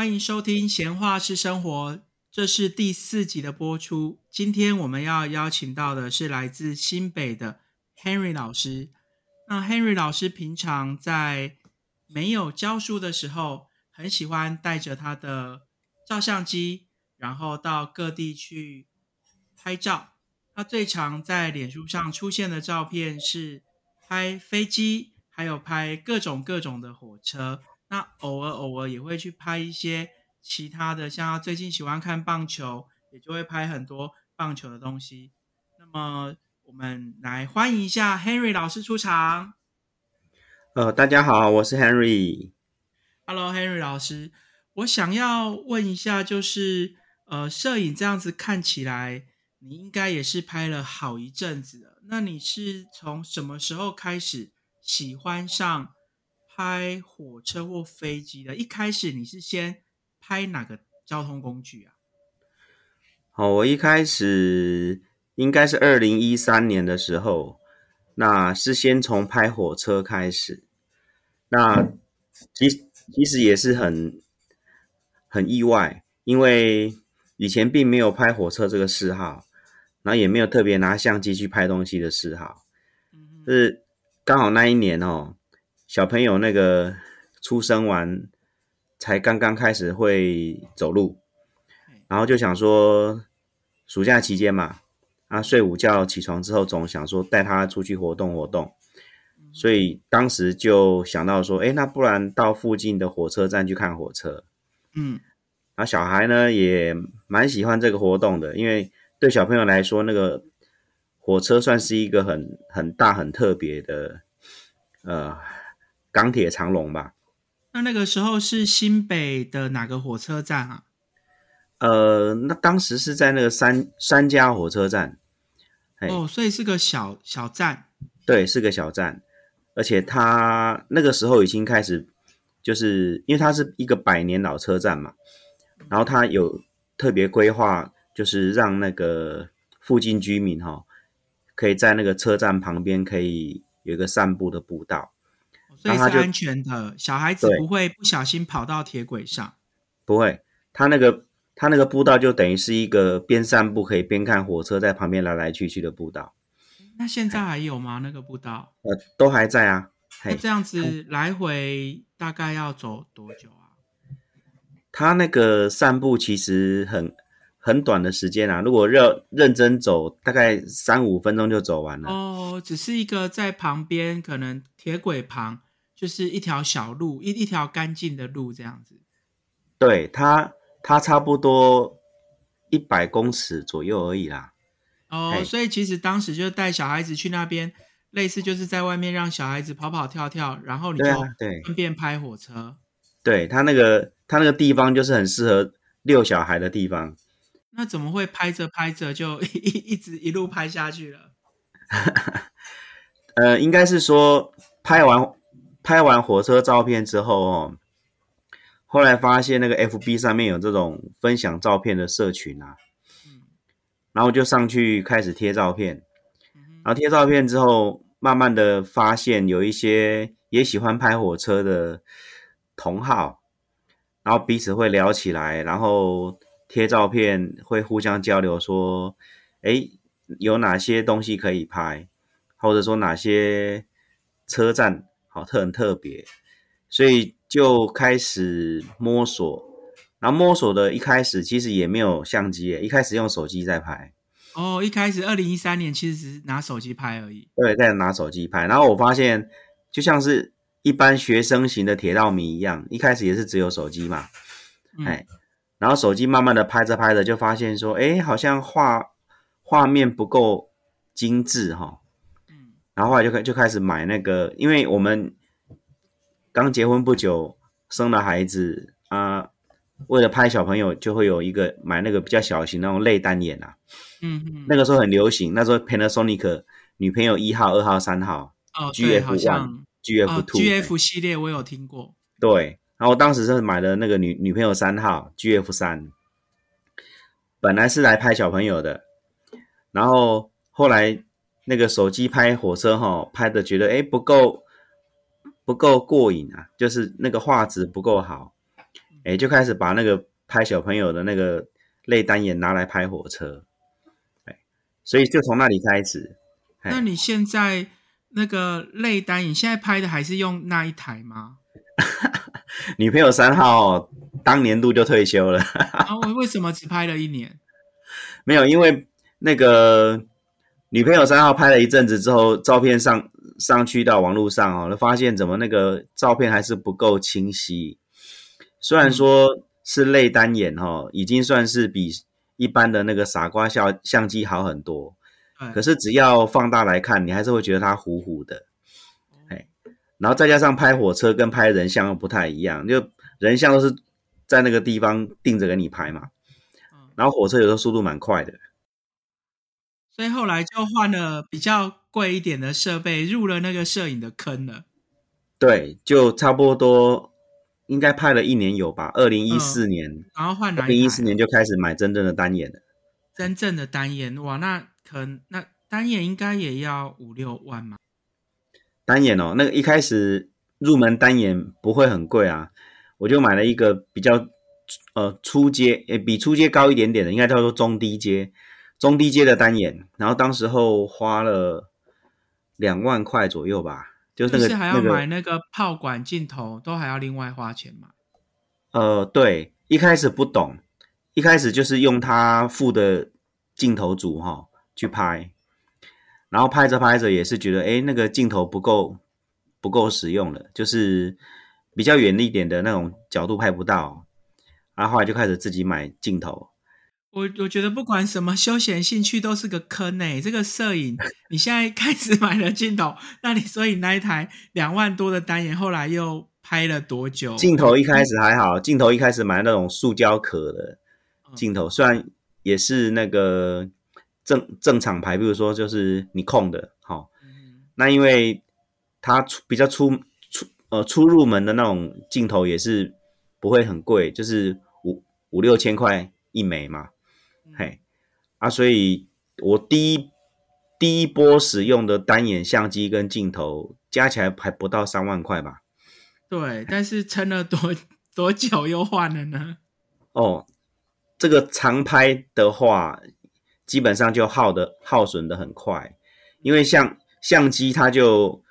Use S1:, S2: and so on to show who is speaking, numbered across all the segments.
S1: 欢迎收听《闲话是生活》，这是第四集的播出。今天我们要邀请到的是来自新北的 Henry 老师。那 Henry 老师平常在没有教书的时候，很喜欢带着他的照相机，然后到各地去拍照。他最常在脸书上出现的照片是拍飞机，还有拍各种各种的火车。那偶尔偶尔也会去拍一些其他的，像他最近喜欢看棒球，也就会拍很多棒球的东西。那么我们来欢迎一下 Henry 老师出场。
S2: 呃，大家好，我是 Henry。
S1: Hello，Henry 老师，我想要问一下，就是呃，摄影这样子看起来，你应该也是拍了好一阵子了。那你是从什么时候开始喜欢上？拍火车或飞机的，一开始你是先拍哪个交通工具啊？
S2: 好，我一开始应该是二零一三年的时候，那是先从拍火车开始。那其其实也是很很意外，因为以前并没有拍火车这个嗜好，然后也没有特别拿相机去拍东西的嗜好。嗯，是刚好那一年哦。小朋友那个出生完，才刚刚开始会走路，然后就想说，暑假期间嘛，啊睡午觉起床之后，总想说带他出去活动活动，所以当时就想到说，哎，那不然到附近的火车站去看火车，嗯，然后小孩呢也蛮喜欢这个活动的，因为对小朋友来说，那个火车算是一个很很大很特别的，呃。钢铁长龙吧？
S1: 那那个时候是新北的哪个火车站啊？
S2: 呃，那当时是在那个三三家火车站。
S1: 哦，所以是个小小站。
S2: 对，是个小站，而且它那个时候已经开始，就是因为它是一个百年老车站嘛，然后它有特别规划，就是让那个附近居民哈，可以在那个车站旁边可以有一个散步的步道。
S1: 所以是安全的，小孩子不会不小心跑到铁轨上。
S2: 不会，他那个他那个步道就等于是一个边散步可以边看火车在旁边来来去去的步道。
S1: 那现在还有吗？那个步道？
S2: 呃，都还在啊。
S1: 那这样子来回大概要走多久啊？
S2: 他那个散步其实很很短的时间啊，如果认认真走，大概三五分钟就走完了。
S1: 哦，只是一个在旁边，可能铁轨旁。就是一条小路，一一条干净的路这样子。
S2: 对它，它差不多一百公尺左右而已啦。
S1: 哦，所以其实当时就带小孩子去那边，类似就是在外面让小孩子跑跑跳跳，然后你就顺便拍火车。
S2: 对他那个，他那个地方就是很适合遛小孩的地方。
S1: 那怎么会拍着拍着就 一一直一路拍下去了？
S2: 呃，应该是说拍完。拍完火车照片之后哦，后来发现那个 FB 上面有这种分享照片的社群啊，然后就上去开始贴照片，然后贴照片之后，慢慢的发现有一些也喜欢拍火车的同好，然后彼此会聊起来，然后贴照片会互相交流说，哎，有哪些东西可以拍，或者说哪些车站。好特很特别，所以就开始摸索。然后摸索的一开始其实也没有相机，一开始用手机在拍。
S1: 哦，一开始二零一三年其实只是拿手机拍而已。
S2: 对，在拿手机拍。然后我发现，就像是一般学生型的铁道迷一样，一开始也是只有手机嘛。哎，然后手机慢慢的拍着拍着，就发现说，哎，好像画画面不够精致哈。然后后来就开就开始买那个，因为我们刚结婚不久，生了孩子啊，为了拍小朋友，就会有一个买那个比较小型那种类单眼啊。嗯嗯。那个时候很流行，那时候 Panasonic 女朋友一号、二号、三号。
S1: 哦，GF One、
S2: GF Two、
S1: GF 系列我有听过。
S2: 对，然后当时是买了那个女女朋友三号 GF 三，本来是来拍小朋友的，然后后来。那个手机拍火车哈，拍的觉得哎不够不够过瘾啊，就是那个画质不够好，哎，就开始把那个拍小朋友的那个类单眼拿来拍火车，哎，所以就从那里开始。
S1: 那你现在那个类单眼现在拍的还是用那一台吗？
S2: 女朋友三号当年度就退休了。
S1: 啊，为为什么只拍了一年？
S2: 没有，因为那个女朋友三号拍了一阵子之后，照片上上去到网络上哦，发现怎么那个照片还是不够清晰。虽然说是类单眼哈，已经算是比一般的那个傻瓜相相机好很多，可是只要放大来看，你还是会觉得它糊糊的。哎，然后再加上拍火车跟拍人像又不太一样，就人像都是在那个地方定着给你拍嘛。然后火车有时候速度蛮快的，
S1: 所以后来就换了比较贵一点的设备，入了那个摄影的坑了。
S2: 对，就差不多应该拍了一年有吧？二零一四年，
S1: 然后换
S2: 二零一四年就开始买真正的单眼了。
S1: 真正的单眼哇，那可那单眼应该也要五六万嘛？
S2: 单眼哦，那个一开始入门单眼不会很贵啊，我就买了一个比较。呃，初阶诶，比初阶高一点点的，应该叫做中低阶，中低阶的单眼。然后当时候花了两万块左右吧，就是那个
S1: 还要买那个炮管镜头，都还要另外花钱买。
S2: 呃，对，一开始不懂，一开始就是用他附的镜头组哈去拍，然后拍着拍着也是觉得，哎，那个镜头不够不够使用了，就是比较远一点的那种角度拍不到。然后后来就开始自己买镜头。
S1: 我我觉得不管什么休闲兴趣都是个坑诶。这个摄影，你现在开始买了镜头，那你所以那一台两万多的单眼，后来又拍了多久？
S2: 镜头一开始还好，镜头一开始买那种塑胶壳的镜头，虽然也是那个正正厂牌，比如说就是你控的，好，那因为它出比较出出呃出入门的那种镜头也是不会很贵，就是。五六千块一枚嘛，嘿啊，所以我第一第一波使用的单眼相机跟镜头加起来还不到三万块吧？
S1: 对，但是撑了多多久又换了呢？
S2: 哦，这个长拍的话，基本上就耗的耗损的很快，因为像相机它就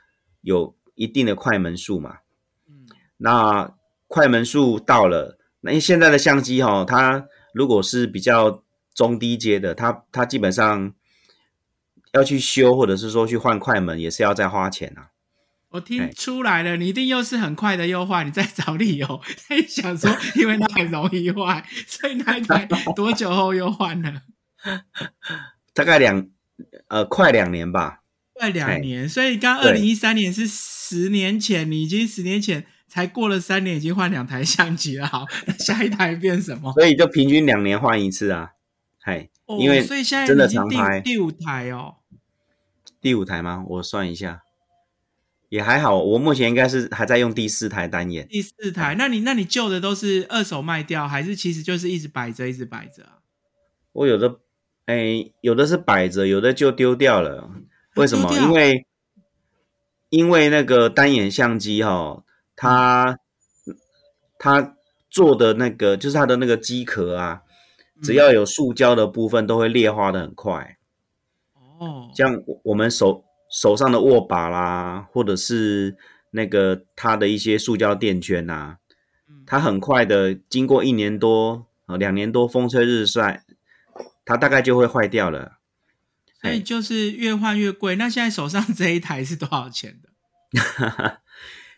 S2: 有一定的快门数嘛，嗯，那快门数到了。那现在的相机哈，它如果是比较中低阶的，他他基本上要去修，或者是说去换快门，也是要再花钱啊。
S1: 我听出来了，你一定又是很快的优化，你在找理由，在想说，因为它很容易坏，所以那一台多久后又换了？
S2: 大概两呃，快两年吧，
S1: 快两年。所以刚二零一三年是十年前，你已经十年前。才过了三年，已经换两台相机了。好，下一台变什么？
S2: 所以就平均两年换一次啊。嘿，因为
S1: 所以现在
S2: 真的常拍
S1: 第五台哦。
S2: 第五台吗？我算一下，也还好。我目前应该是还在用第四台单眼。
S1: 第四台？那你那你旧的都是二手卖掉，还是其实就是一直摆着，一直摆着啊？
S2: 我有的，哎，有的是摆着，有的就丢掉了。为什么？因为因为那个单眼相机哈。它它做的那个就是它的那个机壳啊，只要有塑胶的部分都会裂化的很快。哦，像我们手手上的握把啦，或者是那个它的一些塑胶垫圈呐，它很快的经过一年多啊两年多风吹日晒，它大概就会坏掉了。
S1: 所以就是越换越贵。那现在手上这一台是多少钱的？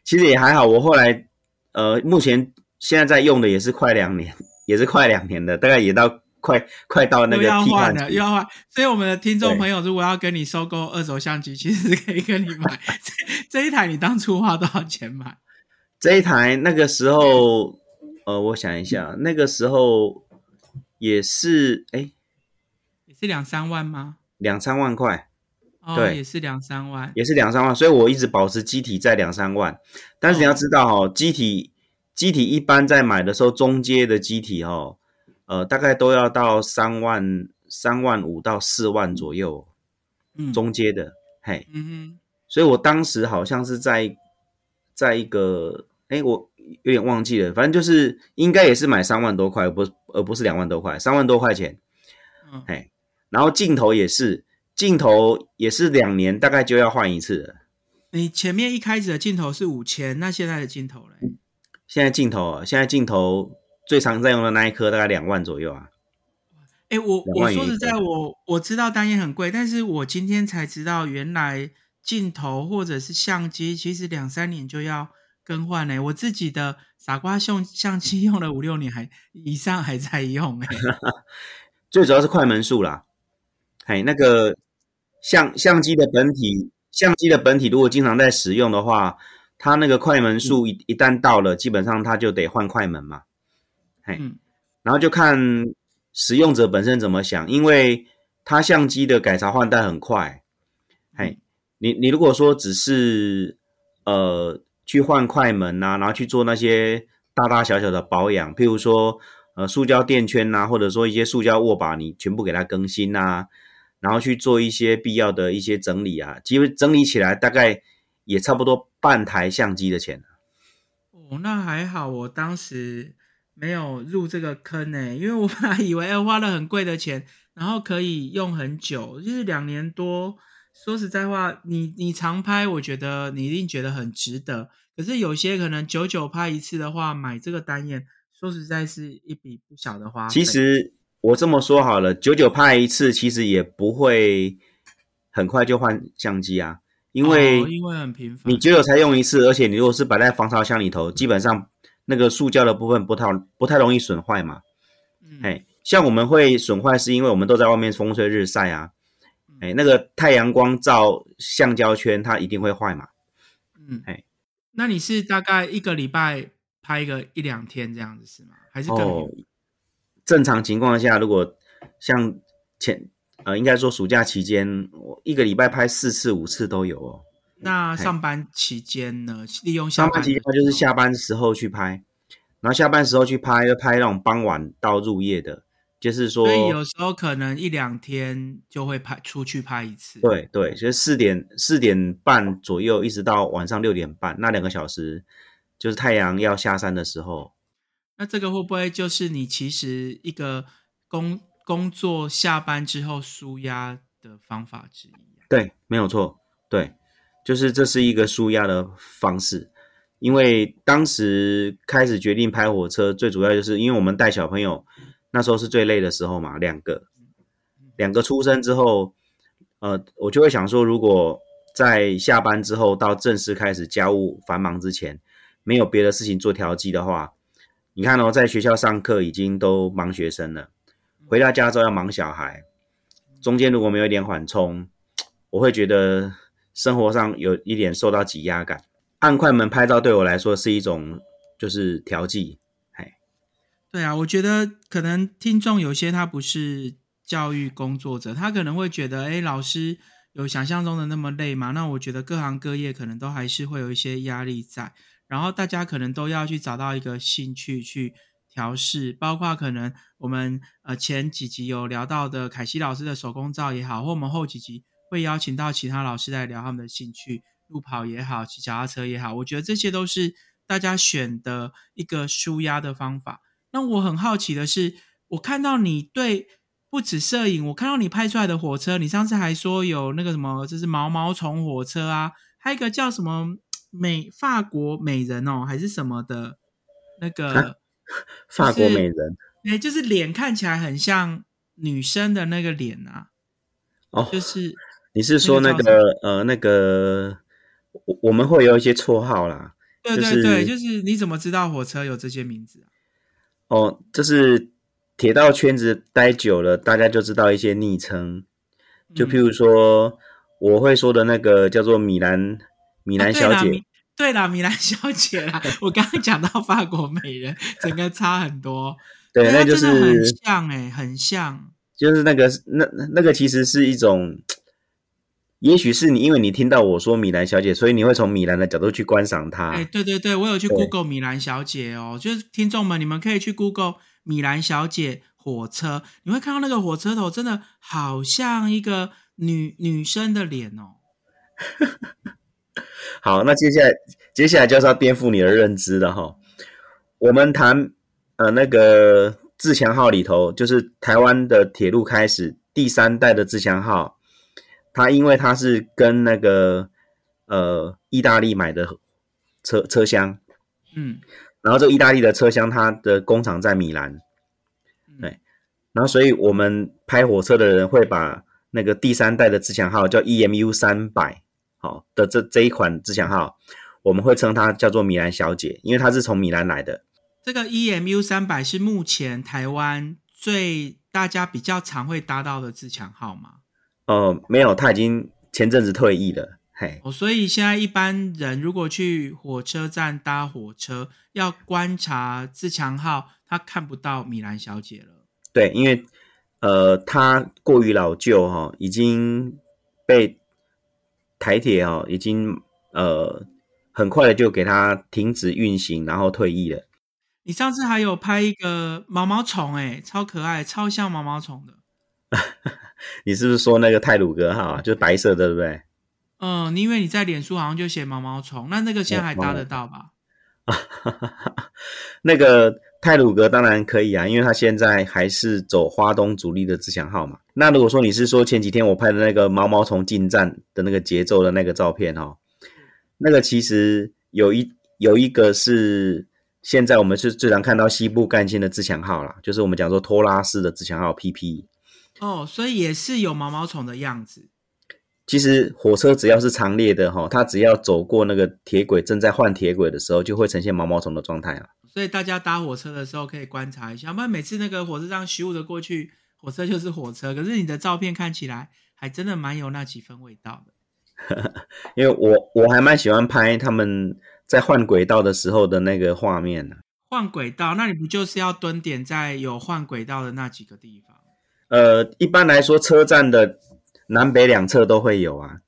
S2: 其实也还好，我后来，呃，目前现在在用的也是快两年，也是快两年的，大概也到快快到那个
S1: 要换了，又要换。所以我们的听众朋友，如果要跟你收购二手相机，其实可以跟你买 这一台。你当初花多少钱买？
S2: 这一台那个时候，呃，我想一下，那个时候也是，哎，
S1: 也是两三万吗？
S2: 两三万块。
S1: 对，也是两三万，
S2: 也是两三万，所以我一直保持机体在两三万。但是你要知道哦，机体机体一般在买的时候，中阶的机体哦，呃，大概都要到三万三万五到四万左右，嗯，中阶的，嘿，嗯哼，所以我当时好像是在在一个哎，我有点忘记了，反正就是应该也是买三万多块，不而不是两万多块，三万多块钱。嗯，嘿，然后镜头也是，镜头也是两年大概就要换一次了。
S1: 你前面一开始的镜头是五千，那现在的镜头嘞？
S2: 现在镜头啊，现在镜头最常在用的那一颗大概两万左右啊。
S1: 哎，我我说实在，我我知道单眼很贵，但是我今天才知道，原来镜头或者是相机，其实两三年就要更换呢。我自己的傻瓜相相机用了五六年还以上还在用哎。
S2: 最主要是快门数啦，哎，那个相相机的本体，相机的本体如果经常在使用的话，它那个快门数一一旦到了，基本上它就得换快门嘛，嘿，然后就看。使用者本身怎么想？因为它相机的改朝换代很快，嘿，你你如果说只是呃去换快门呐，然后去做那些大大小小的保养，譬如说呃塑胶垫圈呐，或者说一些塑胶握把，你全部给它更新呐，然后去做一些必要的一些整理啊，其实整理起来大概也差不多半台相机的钱
S1: 哦，那还好，我当时。没有入这个坑呢，因为我本来以为要花了很贵的钱，然后可以用很久，就是两年多。说实在话，你你常拍，我觉得你一定觉得很值得。可是有些可能久久拍一次的话，买这个单眼，说实在是一笔不小的花
S2: 其实我这么说好了，久久拍一次，其实也不会很快就换相机啊，因为
S1: 因为很频繁，
S2: 你久久才用一次，而且你如果是摆在防潮箱里头，基本上。那个塑胶的部分不太不太容易损坏嘛，嗯哎，像我们会损坏，是因为我们都在外面风吹日晒啊，哎，那个太阳光照橡胶圈，它一定会坏嘛，
S1: 嗯，哎，那你是大概一个礼拜拍一个一两天这样子是吗？还是更？
S2: 正常情况下，如果像前呃，应该说暑假期间，我一个礼拜拍四次五次都有哦。
S1: 那上班期间呢？利用
S2: 上班期间就是下班时候去拍，然后下班时候去拍，就拍那种傍晚到入夜的，就是说，
S1: 所以有时候可能一两天就会拍出去拍一次。
S2: 对对，就是四点四点半左右，一直到晚上六点半，那两个小时就是太阳要下山的时候。
S1: 那这个会不会就是你其实一个工工作下班之后舒压的方法之一？
S2: 对，没有错，对。就是这是一个舒压的方式，因为当时开始决定拍火车，最主要就是因为我们带小朋友，那时候是最累的时候嘛，两个，两个出生之后，呃，我就会想说，如果在下班之后到正式开始家务繁忙之前，没有别的事情做调剂的话，你看哦，在学校上课已经都忙学生了，回到家之后要忙小孩，中间如果没有一点缓冲，我会觉得。生活上有一点受到挤压感，按快门拍照对我来说是一种就是调剂，哎，
S1: 对啊，我觉得可能听众有些他不是教育工作者，他可能会觉得，哎，老师有想象中的那么累吗？那我觉得各行各业可能都还是会有一些压力在，然后大家可能都要去找到一个兴趣去调试，包括可能我们呃前几集有聊到的凯西老师的手工皂也好，或我们后几集。会邀请到其他老师来聊他们的兴趣，路跑也好，骑脚踏车也好，我觉得这些都是大家选的一个舒压的方法。那我很好奇的是，我看到你对不止摄影，我看到你拍出来的火车，你上次还说有那个什么，就是毛毛虫火车啊，还有一个叫什么美法国美人哦，还是什么的那个
S2: 法国美人，
S1: 哎，就是脸看起来很像女生的那个脸啊，
S2: 哦，
S1: 就是。
S2: 你是说那个呃那个我我们会有一些绰号啦，
S1: 对对对，就是你怎么知道火车有这些名字啊？
S2: 哦，就是铁道圈子待久了，大家就知道一些昵称，就譬如说我会说的那个叫做米兰米兰小姐，
S1: 对啦，米兰小姐啦，我刚刚讲到法国美人，整个差很多，
S2: 对，那就是
S1: 很像哎，很像，
S2: 就是那个那那个其实是一种。也许是你，因为你听到我说米兰小姐，所以你会从米兰的角度去观赏她。
S1: 哎，对对对，我有去 Google 米兰小姐哦，就是听众们，你们可以去 Google 米兰小姐火车，你会看到那个火车头真的好像一个女女生的脸哦。
S2: 好，那接下来接下来就是要颠覆你的认知了哈。我们谈呃那个自强号里头，就是台湾的铁路开始第三代的自强号，它因为它是跟那个呃意大利买的车车厢，
S1: 嗯，
S2: 然后这个意大利的车厢它的工厂在米兰，对，然后所以我们拍火车的人会把那个第三代的自强号叫 EMU 三百，好的这这一款自强号，我们会称它叫做米兰小姐，因为它是从米兰来的。
S1: 这个 EMU 三百是目前台湾最大家比较常会搭到的自强号吗？
S2: 呃，没有，他已经前阵子退役了。嘿，
S1: 哦，所以现在一般人如果去火车站搭火车，要观察自强号，他看不到米兰小姐了。
S2: 对，因为呃，它过于老旧哈，已经被台铁哦已经呃很快的就给它停止运行，然后退役了。
S1: 你上次还有拍一个毛毛虫，哎，超可爱，超像毛毛虫的。
S2: 你是不是说那个泰鲁格号，就是白色的，对不对？
S1: 嗯，因为你在脸书好像就写毛毛虫，那那个现在还搭得到吧？
S2: 那个泰鲁格当然可以啊，因为他现在还是走花东主力的自强号嘛。那如果说你是说前几天我拍的那个毛毛虫进站的那个节奏的那个照片哈，那个其实有一有一个是。现在我们是最常看到西部干线的自强号啦，就是我们讲说拖拉式的自强号 PP。
S1: 哦，所以也是有毛毛虫的样子。
S2: 其实火车只要是长列的哈，它只要走过那个铁轨，正在换铁轨的时候，就会呈现毛毛虫的状态啊。
S1: 所以大家搭火车的时候可以观察一下，不然每次那个火车上咻的过去，火车就是火车，可是你的照片看起来还真的蛮有那几分味道的。
S2: 因为我我还蛮喜欢拍他们。在换轨道的时候的那个画面呢？
S1: 换轨道，那你不就是要蹲点在有换轨道的那几个地方？
S2: 呃，一般来说，车站的南北两侧都会有啊。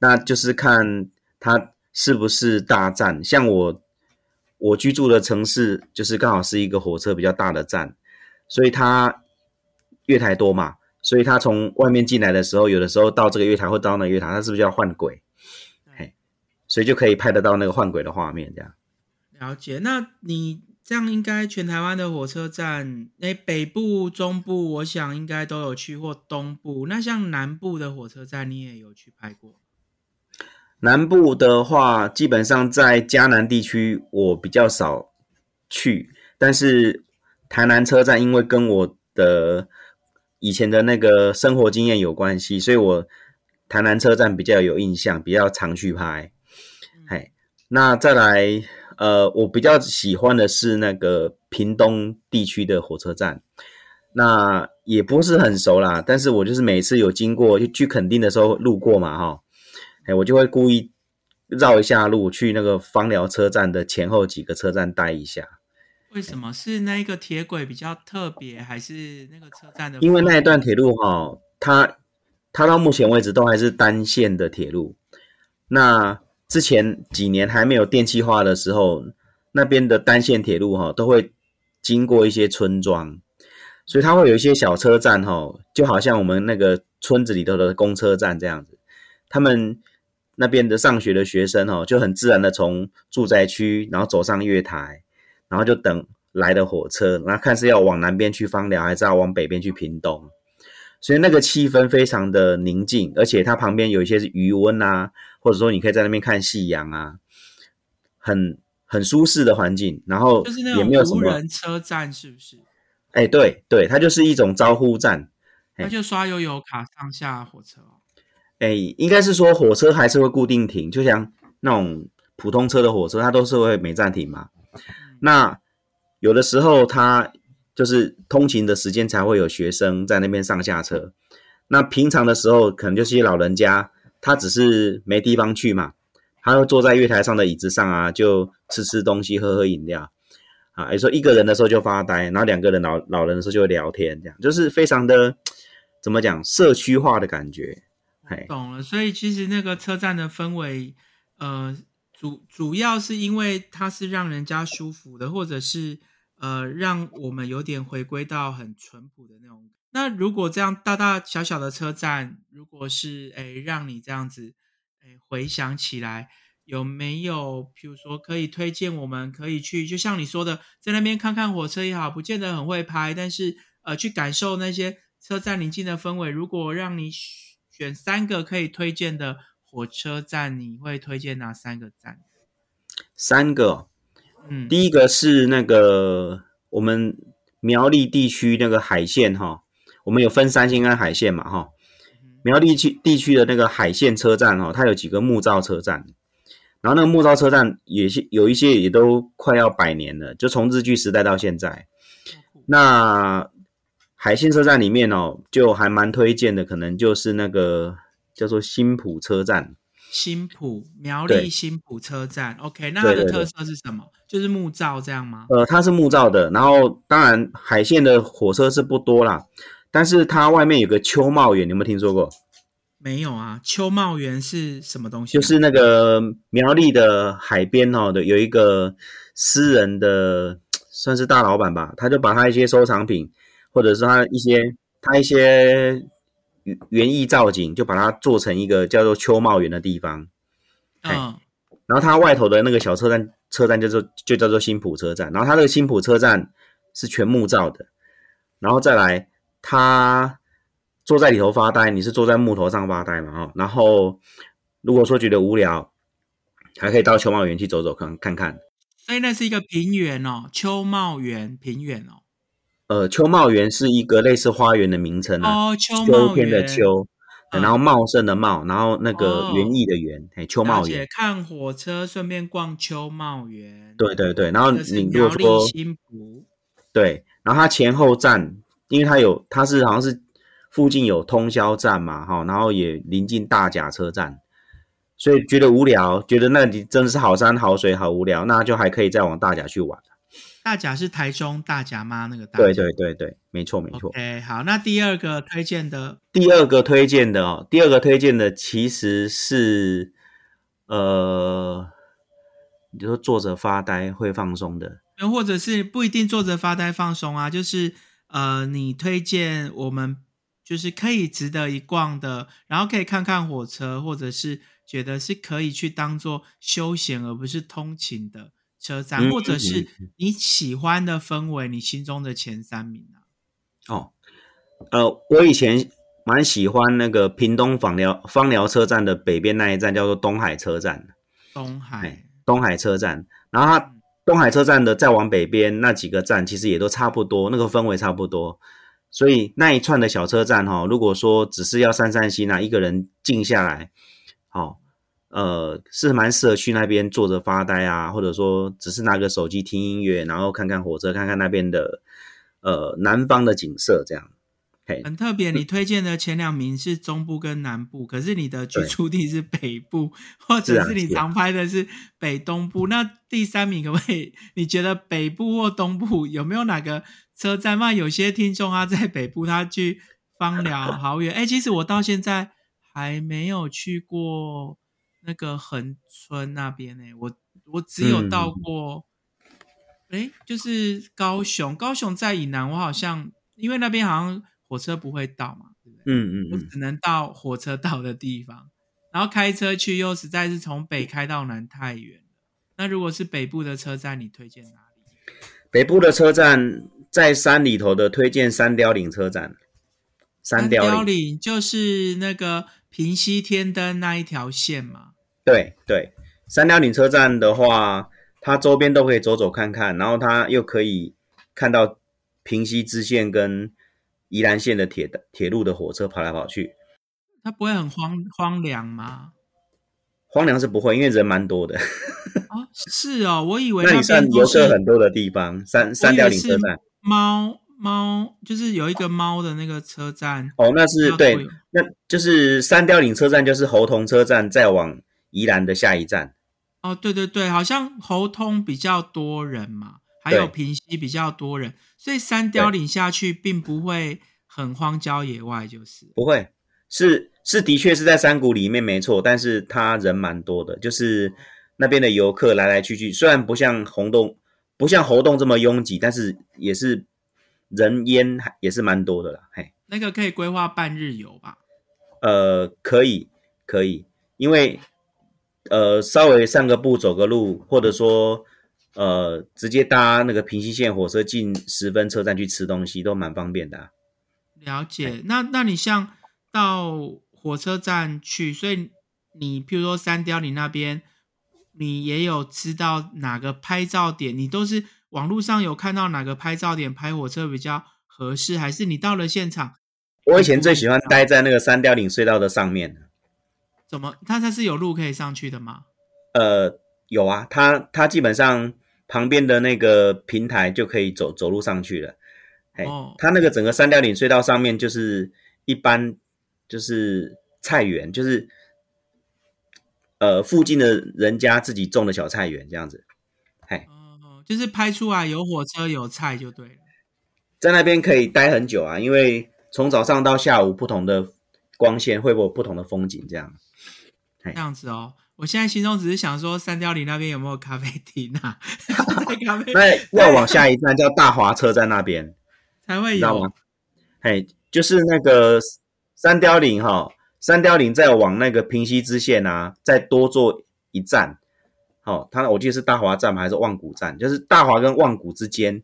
S2: 那就是看它是不是大站。像我我居住的城市，就是刚好是一个火车比较大的站，所以它月台多嘛，所以它从外面进来的时候，有的时候到这个月台或到那个月台，它是不是要换轨？所以就可以拍得到那个换轨的画面，这样。
S1: 了解，那你这样应该全台湾的火车站，哎，北部、中部，我想应该都有去，或东部。那像南部的火车站，你也有去拍过？
S2: 南部的话，基本上在嘉南地区，我比较少去。但是台南车站，因为跟我的以前的那个生活经验有关系，所以我台南车站比较有印象，比较常去拍。嘿，那再来，呃，我比较喜欢的是那个屏东地区的火车站，那也不是很熟啦，但是我就是每次有经过就去垦丁的时候路过嘛，哈，哎，我就会故意绕一下路去那个芳寮车站的前后几个车站待一下。
S1: 为什么是那个铁轨比较特别，还是那个车站的？
S2: 因为那一段铁路哈，它它到目前为止都还是单线的铁路，那。之前几年还没有电气化的时候，那边的单线铁路哈都会经过一些村庄，所以它会有一些小车站哈，就好像我们那个村子里头的公车站这样子。他们那边的上学的学生哦，就很自然的从住宅区，然后走上月台，然后就等来的火车，然后看是要往南边去芳寮，还是要往北边去屏东。所以那个气氛非常的宁静，而且它旁边有一些是余温啊，或者说你可以在那边看夕阳啊，很很舒适的环境。然后
S1: 就是那种无人车站，是不是？
S2: 哎，对对，它就是一种招呼站，
S1: 那就刷悠游卡上下火车。
S2: 哎，应该是说火车还是会固定停，就像那种普通车的火车，它都是会没暂停嘛。那有的时候它。就是通勤的时间才会有学生在那边上下车，那平常的时候可能就是些老人家，他只是没地方去嘛，他会坐在月台上的椅子上啊，就吃吃东西、喝喝饮料啊。有时候一个人的时候就发呆，然后两个人老老人的时候就会聊天，这样就是非常的怎么讲社区化的感觉。
S1: 懂了，所以其实那个车站的氛围，呃，主主要是因为它是让人家舒服的，或者是。呃，让我们有点回归到很淳朴的那种。那如果这样大大小小的车站，如果是诶让你这样子诶回想起来，有没有，比如说可以推荐我们可以去，就像你说的，在那边看看火车也好，不见得很会拍，但是呃，去感受那些车站宁静的氛围。如果让你选三个可以推荐的火车站，你会推荐哪三个站？
S2: 三个，
S1: 嗯，
S2: 第一个是那个我们苗栗地区那个海线哈，我们有分三线跟海线嘛哈。苗栗区地区的那个海线车站哈，它有几个木造车站。然后那个木造车站也是有一些也都快要百年了，就从日据时代到现在。那海线车站里面哦，就还蛮推荐的，可能就是那个叫做新浦车站。
S1: 新浦苗栗新浦车站，OK，那它的特色是什么？就是木造这样吗？
S2: 呃，它是木造的。然后当然海线的火车是不多啦，但是它外面有个秋茂园，你有没有听说过？
S1: 没有啊，秋茂园是什么东西？
S2: 就是那个苗栗的海边哦的，有一个私人的，算是大老板吧，他就把他一些收藏品，或者是他一些他一些园艺造景，就把它做成一个叫做秋茂园的地方。
S1: 嗯，
S2: 然后它外头的那个小车站，车站叫做就叫做新浦车站，然后它这个新浦车站是全木造的，然后再来它。坐在里头发呆，你是坐在木头上发呆嘛？哦，然后如果说觉得无聊，还可以到秋茂园去走走看看看。
S1: 所以那是一个平原哦，秋茂园平原哦。
S2: 呃，秋茂园是一个类似花园的名称
S1: 啊。哦，秋茂
S2: 园的秋，然后茂盛的茂，然后那个园艺的园，哎，秋茂园。
S1: 看火车，顺便逛秋茂园。
S2: 对对对，然后你如果说对，然后它前后站，因为它有，它是好像是。附近有通宵站嘛，哈，然后也临近大甲车站，所以觉得无聊，觉得那里真的是好山好水，好无聊，那就还可以再往大甲去玩。
S1: 大甲是台中大甲妈？那个大？
S2: 对对对对，没错没错。
S1: 哎，好，那第二个推荐的，
S2: 第二个推荐的哦，第二个推荐的其实是，呃，你说坐着发呆会放松的，又
S1: 或者是不一定坐着发呆放松啊，就是呃，你推荐我们。就是可以值得一逛的，然后可以看看火车，或者是觉得是可以去当做休闲而不是通勤的车站，或者是你喜欢的氛围，你心中的前三名啊。
S2: 哦，呃，我以前蛮喜欢那个屏东芳寮芳寮车站的北边那一站，叫做东海车站。
S1: 东海，
S2: 东海车站，然后它东海车站的再往北边那几个站，其实也都差不多，那个氛围差不多。所以那一串的小车站哈，如果说只是要散散心啊，一个人静下来，好，呃，是蛮适合去那边坐着发呆啊，或者说只是拿个手机听音乐，然后看看火车，看看那边的呃南方的景色，这样。
S1: 很特别，你推荐的前两名是中部跟南部，可是你的居住地是北部，或者是你常拍的是北东部。那第三名可不可以？你觉得北部或东部有没有哪个车站？那有些听众啊在北部，他去芳寮好远。哎，其实我到现在还没有去过那个横村那边呢。我我只有到过，哎，就是高雄。高雄在以南，我好像因为那边好像。火车不会到嘛？对不
S2: 对？嗯嗯，
S1: 我只能到火车到的地方，然后开车去又实在是从北开到南太远。那如果是北部的车站，你推荐哪里？
S2: 北部的车站在山里头的，推荐三雕岭车站。
S1: 三雕岭就是那个平西天灯那一条线嘛？
S2: 对对，三貂岭车站的话，它周边都可以走走看看，然后它又可以看到平西支线跟。宜兰线的铁的铁路的火车跑来跑去，
S1: 它不会很荒荒凉吗？
S2: 荒凉是不会，因为人蛮多的。
S1: 哦，是哦，我以为
S2: 那
S1: 里算
S2: 游客很多的地方。三三貂岭车站，
S1: 猫猫就是有一个猫的那个车站。
S2: 哦，那是对，那就是三貂岭车站，就是猴童车站，再往宜兰的下一站。
S1: 哦，对对对，好像猴通比较多人嘛。还有平溪比较多人，所以三雕岭下去并不会很荒郊野外，就是
S2: 不会是是的确是在山谷里面没错，但是他人蛮多的，就是那边的游客来来去去，虽然不像红洞不像猴洞这么拥挤，但是也是人烟也是蛮多的啦。嘿，
S1: 那个可以规划半日游吧？
S2: 呃，可以可以，因为呃稍微散个步、走个路，或者说呃直接搭那个平西线火车进十分车站去吃东西，都蛮方便的。
S1: 了解。那那你像到火车站去，所以你譬如说三雕你那边，你也有知道哪个拍照点，你都是网络上有看到哪个拍照点拍火车比较合适，还是你到了现场？
S2: 我以前最喜欢待在那个三雕岭隧道的上面。
S1: 怎么？它它是有路可以上去的吗？
S2: 呃，有啊，它它基本上旁边的那个平台就可以走走路上去了。哦，它那个整个三雕岭隧道上面就是一般就是菜园，就是呃附近的人家自己种的小菜园这样子。
S1: 嘿，哦，就是拍出来有火车有菜就对了。
S2: 在那边可以待很久啊，因为从早上到下午不同的光线会有不同的风景这样。
S1: 这样子哦，我现在心中只是想说，三貂岭那边有没有咖啡厅啊？
S2: 那要往下一站叫大华车站那边
S1: 才会有。
S2: 嘿，就是那个三貂岭哈，三貂岭再往那个平西支线啊，再多坐一站。好，它我记得是大华站吗？还是望谷站？就是大华跟望谷之间，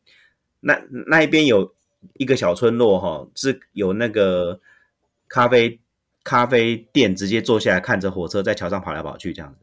S2: 那那一边有一个小村落哈，是有那个咖啡。咖啡店直接坐下来看着火车在桥上跑来跑去，这样子。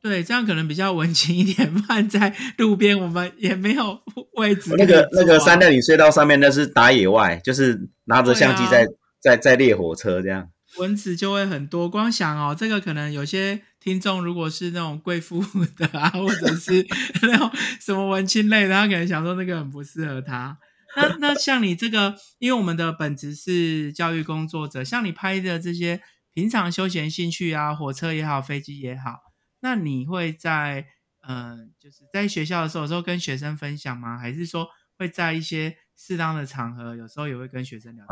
S1: 对，这样可能比较文青一点。放在路边，我们也没有位置。
S2: 那个那个三代里隧道上面，那是打野外，就是拿着相机在在在列火车这样。
S1: 蚊子就会很多。光想哦，这个可能有些听众如果是那种贵妇的啊，或者是那种什么文青类的，他可能想说那个很不适合他。那那像你这个，因为我们的本职是教育工作者，像你拍的这些平常休闲兴趣啊，火车也好，飞机也好，那你会在呃，就是在学校的时候，有时候跟学生分享吗？还是说会在一些适当的场合，有时候也会跟学生聊？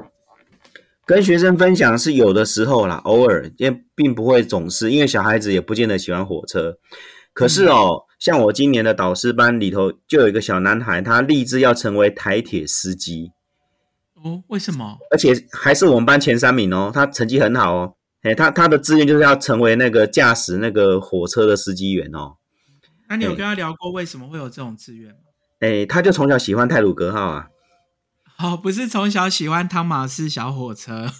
S2: 跟学生分享是有的时候啦，偶尔，也并不会总是，因为小孩子也不见得喜欢火车。可是哦，像我今年的导师班里头，就有一个小男孩，他立志要成为台铁司机。
S1: 哦，为什么？
S2: 而且还是我们班前三名哦，他成绩很好哦。哎，他他的志愿就是要成为那个驾驶那个火车的司机员哦。
S1: 那你有跟他聊过为什么会有这种志愿吗？
S2: 哎，他就从小喜欢泰鲁格号啊。
S1: 哦，不是从小喜欢汤马士小火车。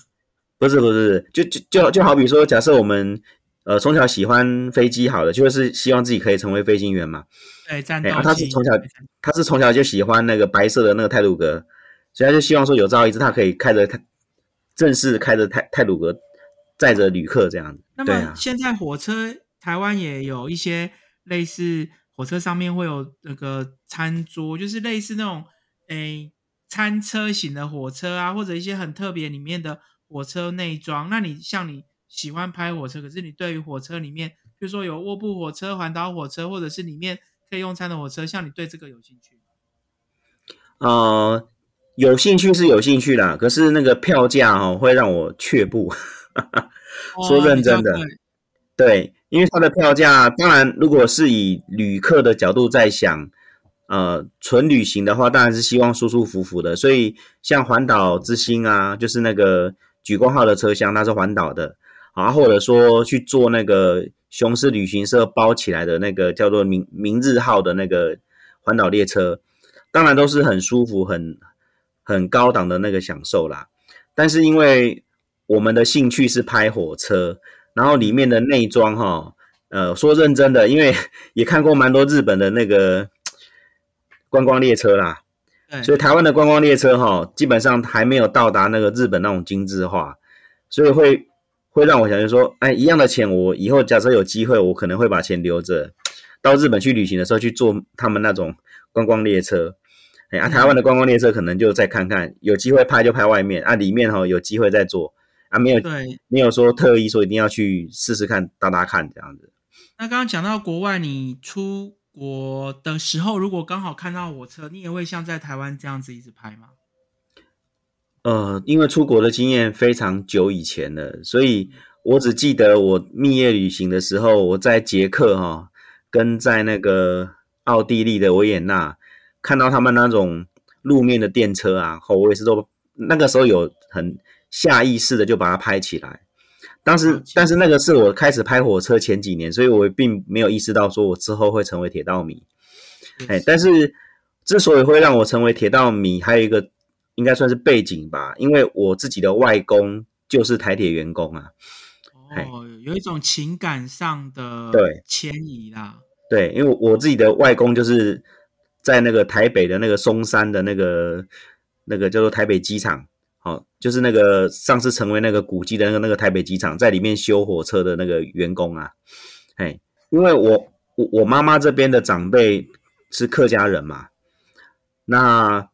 S2: 不是不是，就就就就好比说，假设我们。呃，从小喜欢飞机，好的，就是希望自己可以成为飞行员嘛。
S1: 对，战斗机。
S2: 他是从小，他是从小就喜欢那个白色的那个泰鲁格，所以他就希望说有朝一日他可以开着泰，正式开着泰泰鲁格载着旅客这样子。
S1: 那么现在火车台湾也有一些类似火车上面会有那个餐桌，就是类似那种诶餐车型的火车啊，或者一些很特别里面的火车内装。那你像你。喜欢拍火车，可是你对于火车里面，比如说有卧铺火车、环岛火车，或者是里面可以用餐的火车，像你对这个有兴趣
S2: 呃，有兴趣是有兴趣啦，可是那个票价哦会让我却步。说认真的，对，因为它的票价，当然如果是以旅客的角度在想，呃，纯旅行的话，当然是希望舒舒服服的。所以像环岛之星啊，就是那个举光号的车厢，它是环岛的。啊，或者说去做那个雄狮旅行社包起来的那个叫做明明日号的那个环岛列车，当然都是很舒服、很很高档的那个享受啦。但是因为我们的兴趣是拍火车，然后里面的内装哈，呃，说认真的，因为 也看过蛮多日本的那个观光列车啦，所以台湾的观光列车哈，基本上还没有到达那个日本那种精致化，所以会。会让我想就说，哎，一样的钱，我以后假设有机会，我可能会把钱留着，到日本去旅行的时候去坐他们那种观光列车。哎，啊，台湾的观光列车可能就再看看，有机会拍就拍外面啊，里面哈有机会再坐啊，没有
S1: 对，
S2: 没有说特意说一定要去试试看搭搭看这样子。
S1: 那刚刚讲到国外，你出国的时候，如果刚好看到火车，你也会像在台湾这样子一直拍吗？
S2: 呃，因为出国的经验非常久以前了，所以我只记得我蜜月旅行的时候，我在捷克哈，跟在那个奥地利的维也纳看到他们那种路面的电车啊，我也是都那个时候有很下意识的就把它拍起来。当时，但是那个是我开始拍火车前几年，所以我并没有意识到说我之后会成为铁道迷。哎，但是之所以会让我成为铁道迷，还有一个应该算是背景吧，因为我自己的外公就是台铁员工啊。
S1: 哦，有一种情感上的
S2: 对
S1: 迁移啦。
S2: 对，因为我自己的外公就是在那个台北的那个松山的那个那个叫做台北机场。哦，就是那个上次成为那个古迹的那个那个台北机场，在里面修火车的那个员工啊，哎，因为我我我妈妈这边的长辈是客家人嘛，那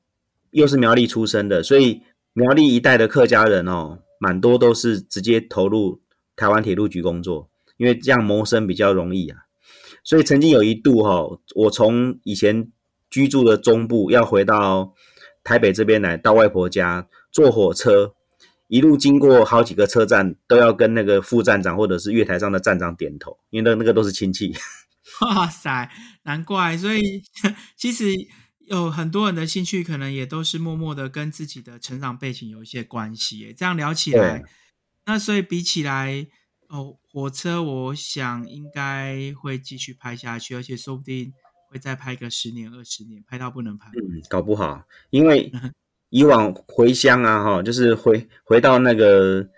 S2: 又是苗栗出生的，所以苗栗一代的客家人哦，蛮多都是直接投入台湾铁路局工作，因为这样谋生比较容易啊。所以曾经有一度哈，我从以前居住的中部要回到台北这边来，到外婆家。坐火车一路经过好几个车站，都要跟那个副站长或者是月台上的站长点头，因为那那个都是亲戚。
S1: 哇塞，难怪！所以其实有很多人的兴趣，可能也都是默默的跟自己的成长背景有一些关系。这样聊起来，那所以比起来，哦，火车，我想应该会继续拍下去，而且说不定会再拍个十年、二十年，拍到不能拍。
S2: 嗯，搞不好，因为。以往回乡啊，哈，就是回回到那个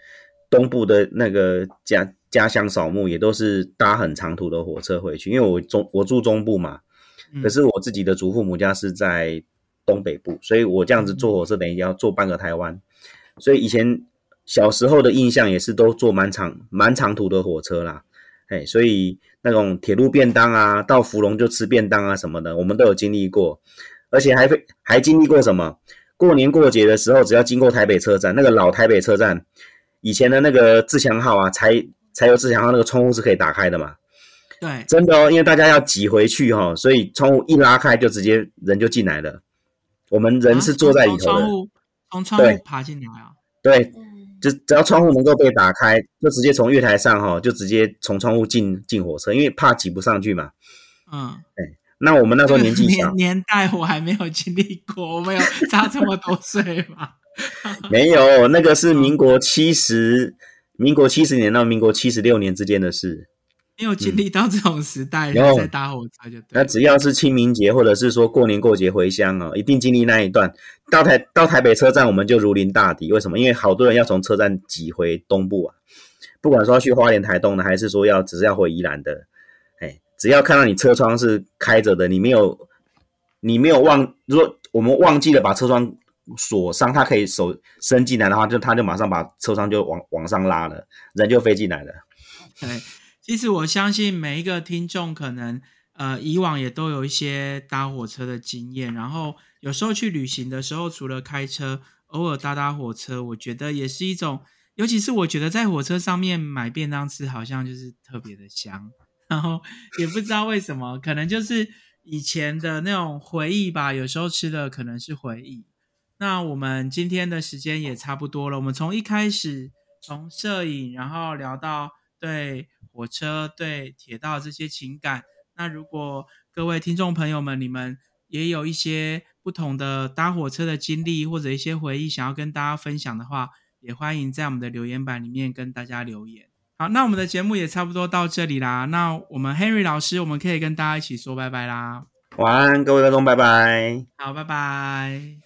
S2: 东部的那个家家乡扫墓，也都是搭很长途的火车回去。因为我中我住中部嘛，可是我自己的祖父母家是在东北部，所以我这样子坐火车等于要坐半个台湾。所以以前小时候的印象也是都坐蛮长蛮长途的火车啦，哎，所以那种铁路便当啊，到芙蓉就吃便当啊什么的，我们都有经历过，而且还会还经历过什么？过年过节的时候，只要经过台北车站，那个老台北车站，以前的那个自强号啊，柴柴油自强号那个窗户是可以打开的嘛？
S1: 对，
S2: 真的哦，因为大家要挤回去哈，所以窗户一拉开就直接人就进来了。我们人是坐在里头的，
S1: 窗户从窗户爬进来啊？
S2: 对，就只要窗户能够被打开，就直接从月台上哈，就直接从窗户进进火车，因为怕挤不上去嘛。嗯，哎。那我们那时候年纪小，
S1: 年代我还没有经历过，我没有 差这么多岁嘛。
S2: 没有，那个是民国七十，民国七十年到民国七十六年之间的事，
S1: 没有经历到这种时代，然后再搭火车就。
S2: 那只要是清明节或者是说过年过节回乡哦，一定经历那一段。到台到台北车站，我们就如临大敌。为什么？因为好多人要从车站挤回东部啊，不管说要去花莲、台东的，还是说要只是要回宜兰的。只要看到你车窗是开着的，你没有，你没有忘，如果我们忘记了把车窗锁上，他可以手伸进来的话，就他就马上把车窗就往往上拉了，人就飞进来了。
S1: 其实我相信每一个听众可能呃以往也都有一些搭火车的经验，然后有时候去旅行的时候，除了开车，偶尔搭搭火车，我觉得也是一种，尤其是我觉得在火车上面买便当吃，好像就是特别的香。然后也不知道为什么，可能就是以前的那种回忆吧。有时候吃的可能是回忆。那我们今天的时间也差不多了。我们从一开始从摄影，然后聊到对火车、对铁道这些情感。那如果各位听众朋友们，你们也有一些不同的搭火车的经历，或者一些回忆想要跟大家分享的话，也欢迎在我们的留言板里面跟大家留言。好，那我们的节目也差不多到这里啦。那我们 Henry 老师，我们可以跟大家一起说拜拜啦。
S2: 晚安，各位观众，拜拜。
S1: 好，拜拜。